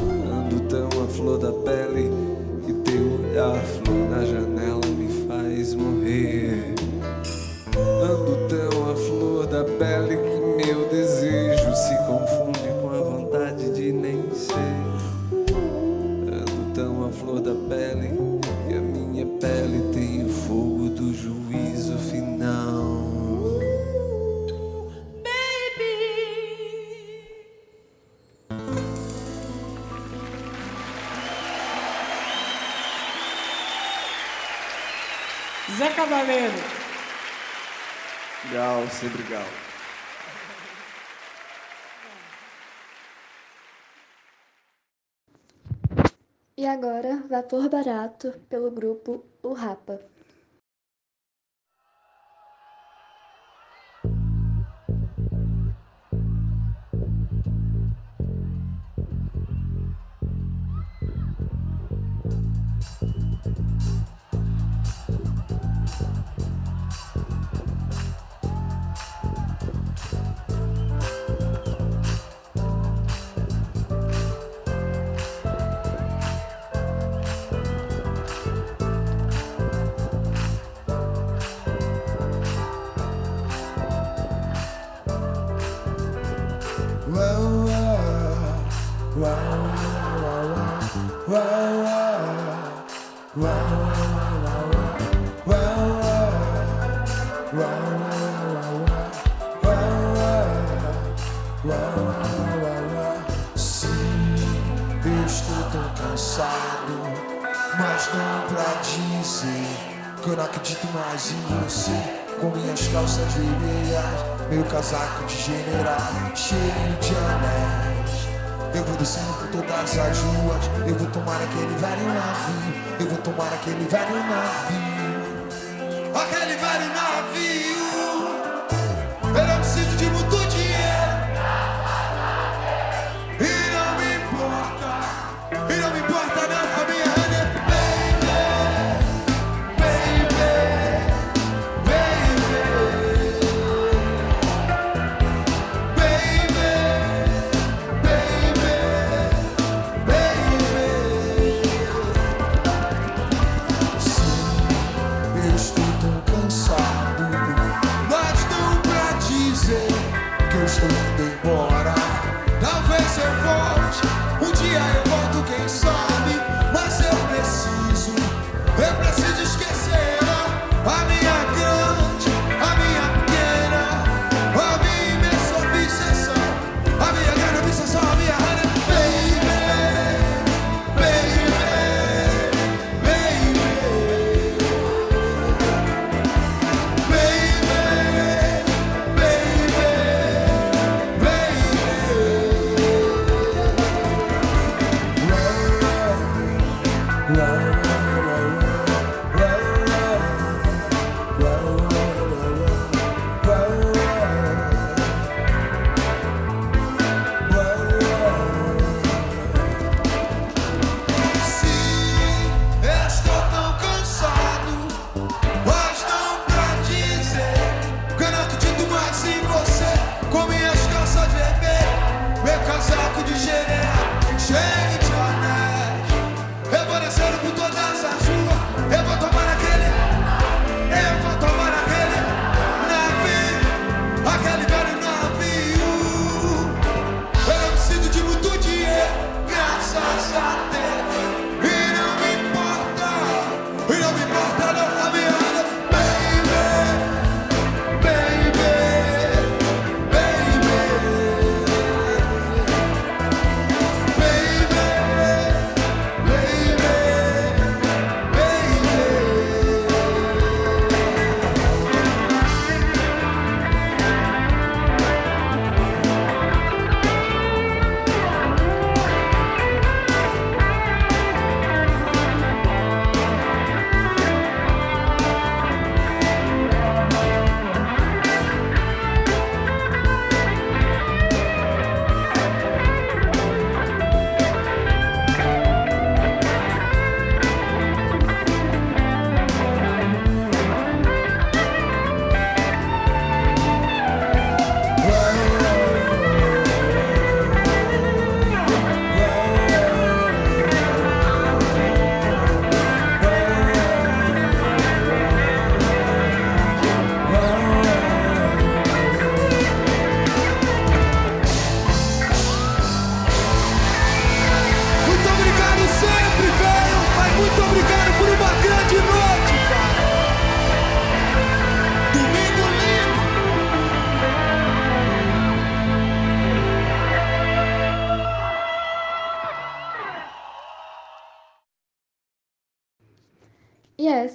Ando tão a flor da pele que teu olhar flor. Cavaleiro. Gal, sempre gal. E agora, Vapor Barato, pelo grupo O Rapa. Sim, eu estou tão cansado, mas não pra dizer que eu não acredito mais em você. Com minhas calças vermelhas, meu casaco de general, cheio de anéis. Eu vou descendo por todas as ruas, eu vou tomar aquele velho navio, eu vou tomar aquele velho navio, aquele velho navio.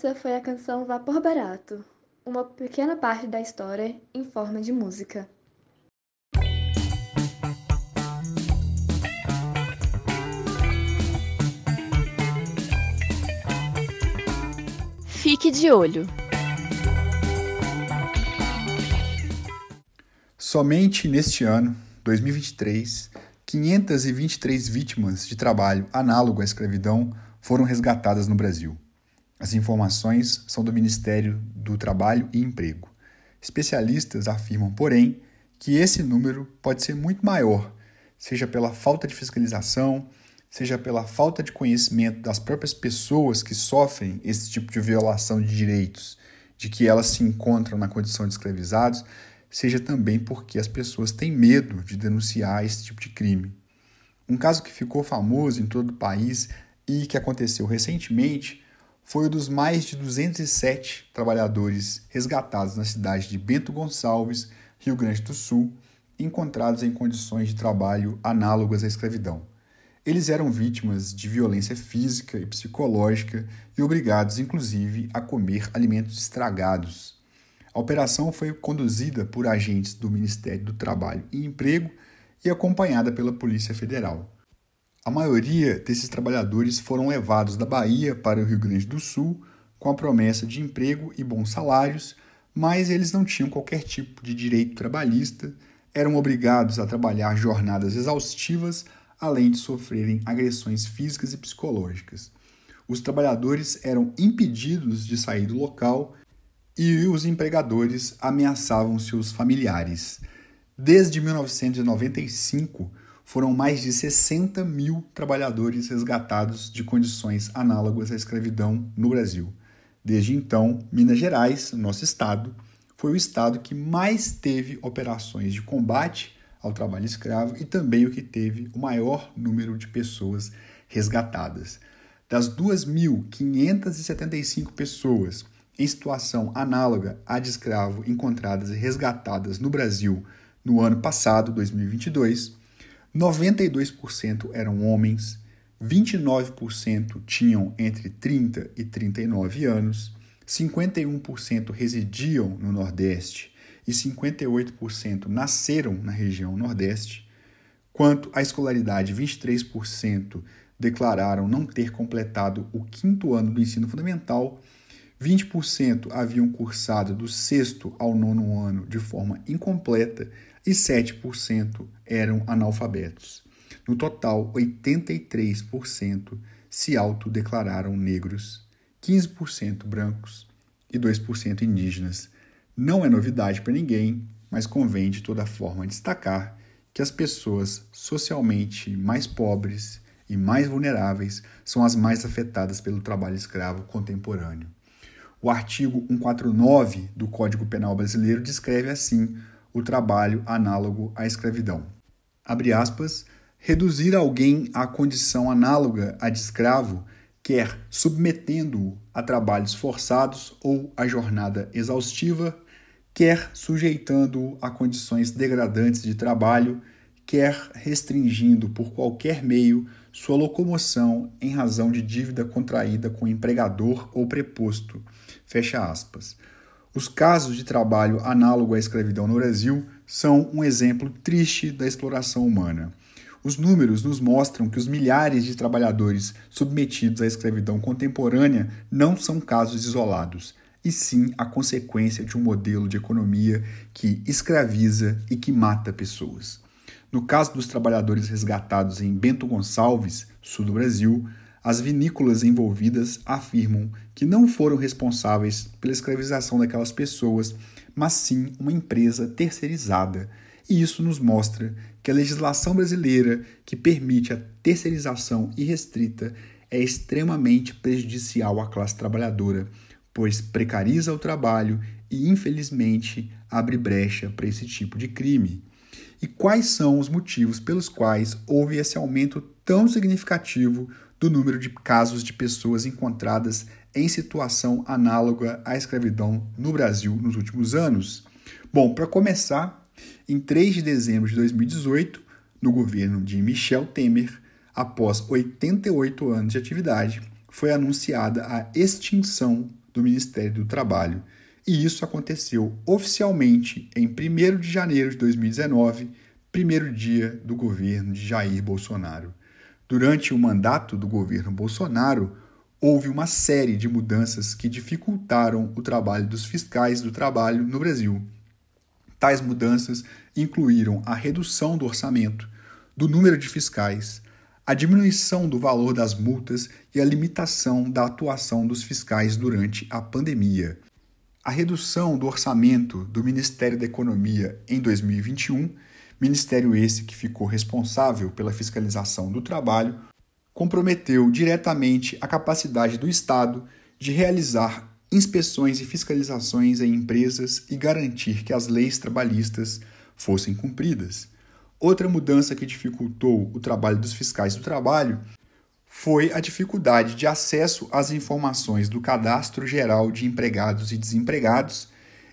Essa foi a canção Vapor Barato, uma pequena parte da história em forma de música. Fique de olho. Somente neste ano, 2023, 523 vítimas de trabalho análogo à escravidão foram resgatadas no Brasil. As informações são do Ministério do Trabalho e Emprego. Especialistas afirmam, porém, que esse número pode ser muito maior, seja pela falta de fiscalização, seja pela falta de conhecimento das próprias pessoas que sofrem esse tipo de violação de direitos, de que elas se encontram na condição de escravizados, seja também porque as pessoas têm medo de denunciar esse tipo de crime. Um caso que ficou famoso em todo o país e que aconteceu recentemente foi o dos mais de 207 trabalhadores resgatados na cidade de Bento Gonçalves, Rio Grande do Sul, encontrados em condições de trabalho análogas à escravidão. Eles eram vítimas de violência física e psicológica e obrigados, inclusive, a comer alimentos estragados. A operação foi conduzida por agentes do Ministério do Trabalho e Emprego e acompanhada pela Polícia Federal. A maioria desses trabalhadores foram levados da Bahia para o Rio Grande do Sul com a promessa de emprego e bons salários, mas eles não tinham qualquer tipo de direito trabalhista, eram obrigados a trabalhar jornadas exaustivas, além de sofrerem agressões físicas e psicológicas. Os trabalhadores eram impedidos de sair do local e os empregadores ameaçavam seus familiares. Desde 1995, foram mais de 60 mil trabalhadores resgatados de condições análogas à escravidão no Brasil. Desde então, Minas Gerais, nosso estado, foi o estado que mais teve operações de combate ao trabalho escravo e também o que teve o maior número de pessoas resgatadas. Das 2.575 pessoas em situação análoga à de escravo encontradas e resgatadas no Brasil no ano passado, 2022, 92% eram homens, 29% tinham entre 30 e 39 anos, 51% residiam no Nordeste e 58% nasceram na região Nordeste. Quanto à escolaridade, 23% declararam não ter completado o quinto ano do ensino fundamental, 20% haviam cursado do sexto ao nono ano de forma incompleta e 7% eram analfabetos. No total, 83% se autodeclararam negros, 15% brancos e 2% indígenas. Não é novidade para ninguém, mas convém de toda forma destacar que as pessoas socialmente mais pobres e mais vulneráveis são as mais afetadas pelo trabalho escravo contemporâneo. O artigo 149 do Código Penal Brasileiro descreve assim o trabalho análogo à escravidão. Abre aspas, reduzir alguém à condição análoga à de escravo, quer submetendo-o a trabalhos forçados ou a jornada exaustiva, quer sujeitando-o a condições degradantes de trabalho, quer restringindo por qualquer meio sua locomoção em razão de dívida contraída com empregador ou preposto. Fecha aspas. Os casos de trabalho análogo à escravidão no Brasil são um exemplo triste da exploração humana. Os números nos mostram que os milhares de trabalhadores submetidos à escravidão contemporânea não são casos isolados, e sim a consequência de um modelo de economia que escraviza e que mata pessoas. No caso dos trabalhadores resgatados em Bento Gonçalves, sul do Brasil, as vinícolas envolvidas afirmam que não foram responsáveis pela escravização daquelas pessoas, mas sim uma empresa terceirizada. E isso nos mostra que a legislação brasileira que permite a terceirização irrestrita é extremamente prejudicial à classe trabalhadora, pois precariza o trabalho e, infelizmente, abre brecha para esse tipo de crime. E quais são os motivos pelos quais houve esse aumento tão significativo do número de casos de pessoas encontradas em situação análoga à escravidão no Brasil nos últimos anos? Bom, para começar, em 3 de dezembro de 2018, no governo de Michel Temer, após 88 anos de atividade, foi anunciada a extinção do Ministério do Trabalho, e isso aconteceu oficialmente em 1 de janeiro de 2019, primeiro dia do governo de Jair Bolsonaro. Durante o mandato do governo Bolsonaro, houve uma série de mudanças que dificultaram o trabalho dos fiscais do trabalho no Brasil. Tais mudanças incluíram a redução do orçamento, do número de fiscais, a diminuição do valor das multas e a limitação da atuação dos fiscais durante a pandemia. A redução do orçamento do Ministério da Economia em 2021, ministério esse que ficou responsável pela fiscalização do trabalho, comprometeu diretamente a capacidade do Estado de realizar inspeções e fiscalizações em empresas e garantir que as leis trabalhistas fossem cumpridas. Outra mudança que dificultou o trabalho dos fiscais do trabalho foi a dificuldade de acesso às informações do Cadastro Geral de Empregados e Desempregados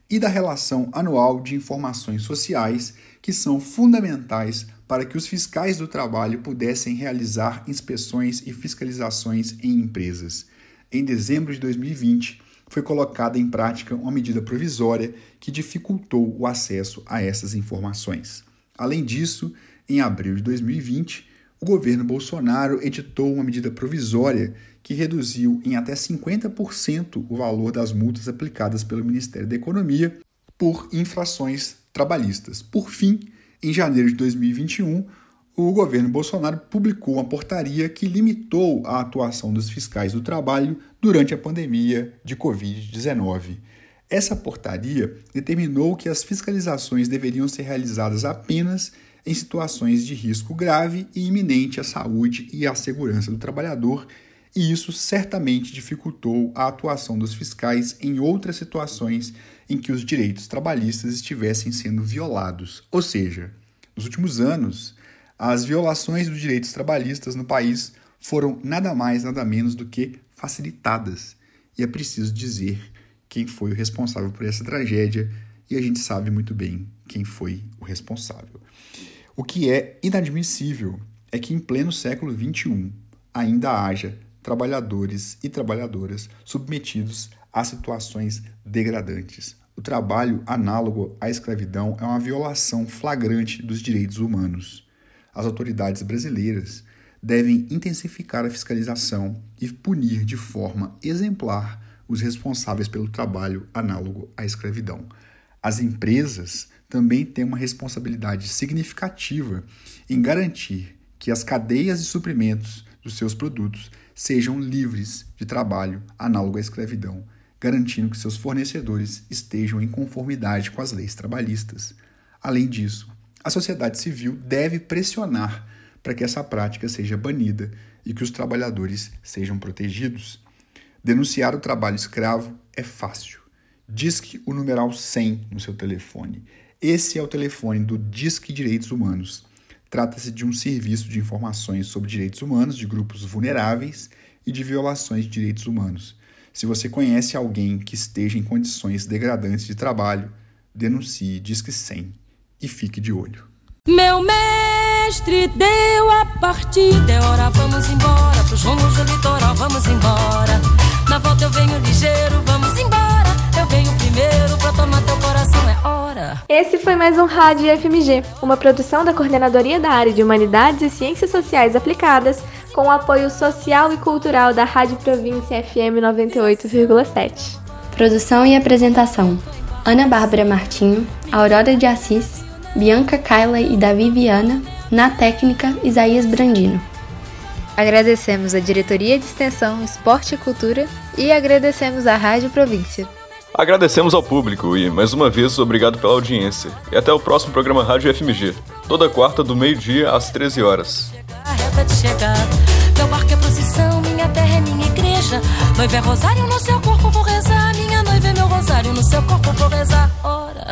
e da Relação Anual de Informações Sociais, que são fundamentais para que os fiscais do trabalho pudessem realizar inspeções e fiscalizações em empresas. Em dezembro de 2020, foi colocada em prática uma medida provisória que dificultou o acesso a essas informações. Além disso, em abril de 2020, o governo Bolsonaro editou uma medida provisória que reduziu em até 50% o valor das multas aplicadas pelo Ministério da Economia por infrações trabalhistas. Por fim, em janeiro de 2021, o governo Bolsonaro publicou uma portaria que limitou a atuação dos fiscais do trabalho durante a pandemia de Covid-19. Essa portaria determinou que as fiscalizações deveriam ser realizadas apenas em situações de risco grave e iminente à saúde e à segurança do trabalhador, e isso certamente dificultou a atuação dos fiscais em outras situações em que os direitos trabalhistas estivessem sendo violados. Ou seja, nos últimos anos, as violações dos direitos trabalhistas no país foram nada mais, nada menos do que facilitadas. E é preciso dizer quem foi o responsável por essa tragédia e a gente sabe muito bem quem foi o responsável. O que é inadmissível é que em pleno século XXI ainda haja trabalhadores e trabalhadoras submetidos a situações degradantes. O trabalho análogo à escravidão é uma violação flagrante dos direitos humanos. As autoridades brasileiras devem intensificar a fiscalização e punir de forma exemplar os responsáveis pelo trabalho análogo à escravidão. As empresas também têm uma responsabilidade significativa em garantir que as cadeias de suprimentos dos seus produtos sejam livres de trabalho análogo à escravidão, garantindo que seus fornecedores estejam em conformidade com as leis trabalhistas. Além disso, a sociedade civil deve pressionar para que essa prática seja banida e que os trabalhadores sejam protegidos. Denunciar o trabalho escravo é fácil. Disque o numeral 100 no seu telefone. Esse é o telefone do Disque Direitos Humanos. Trata-se de um serviço de informações sobre direitos humanos de grupos vulneráveis e de violações de direitos humanos. Se você conhece alguém que esteja em condições degradantes de trabalho, denuncie Disque 100 e fique de olho. Meu mestre deu a partida, é hora, vamos embora, pros rumos do litoral, vamos embora. Na volta eu venho ligeiro, vamos embora. Eu venho primeiro pra tomar teu coração, é hora. Esse foi mais um Rádio FMG, uma produção da Coordenadoria da Área de Humanidades e Ciências Sociais Aplicadas, com o apoio social e cultural da Rádio Província FM 98,7. Produção e apresentação: Ana Bárbara Martinho, Aurora de Assis, Bianca Kyla e Davi Viana, na técnica Isaías Brandino. Agradecemos a Diretoria de Extensão, Esporte e Cultura e agradecemos à Rádio Província. Agradecemos ao público e, mais uma vez, obrigado pela audiência. E até o próximo programa Rádio FMG, toda quarta do meio-dia às 13 horas. É é. Noiva é rosário no seu corpo, vou rezar. Minha noiva é meu rosário no seu corpo, vou rezar. Ora.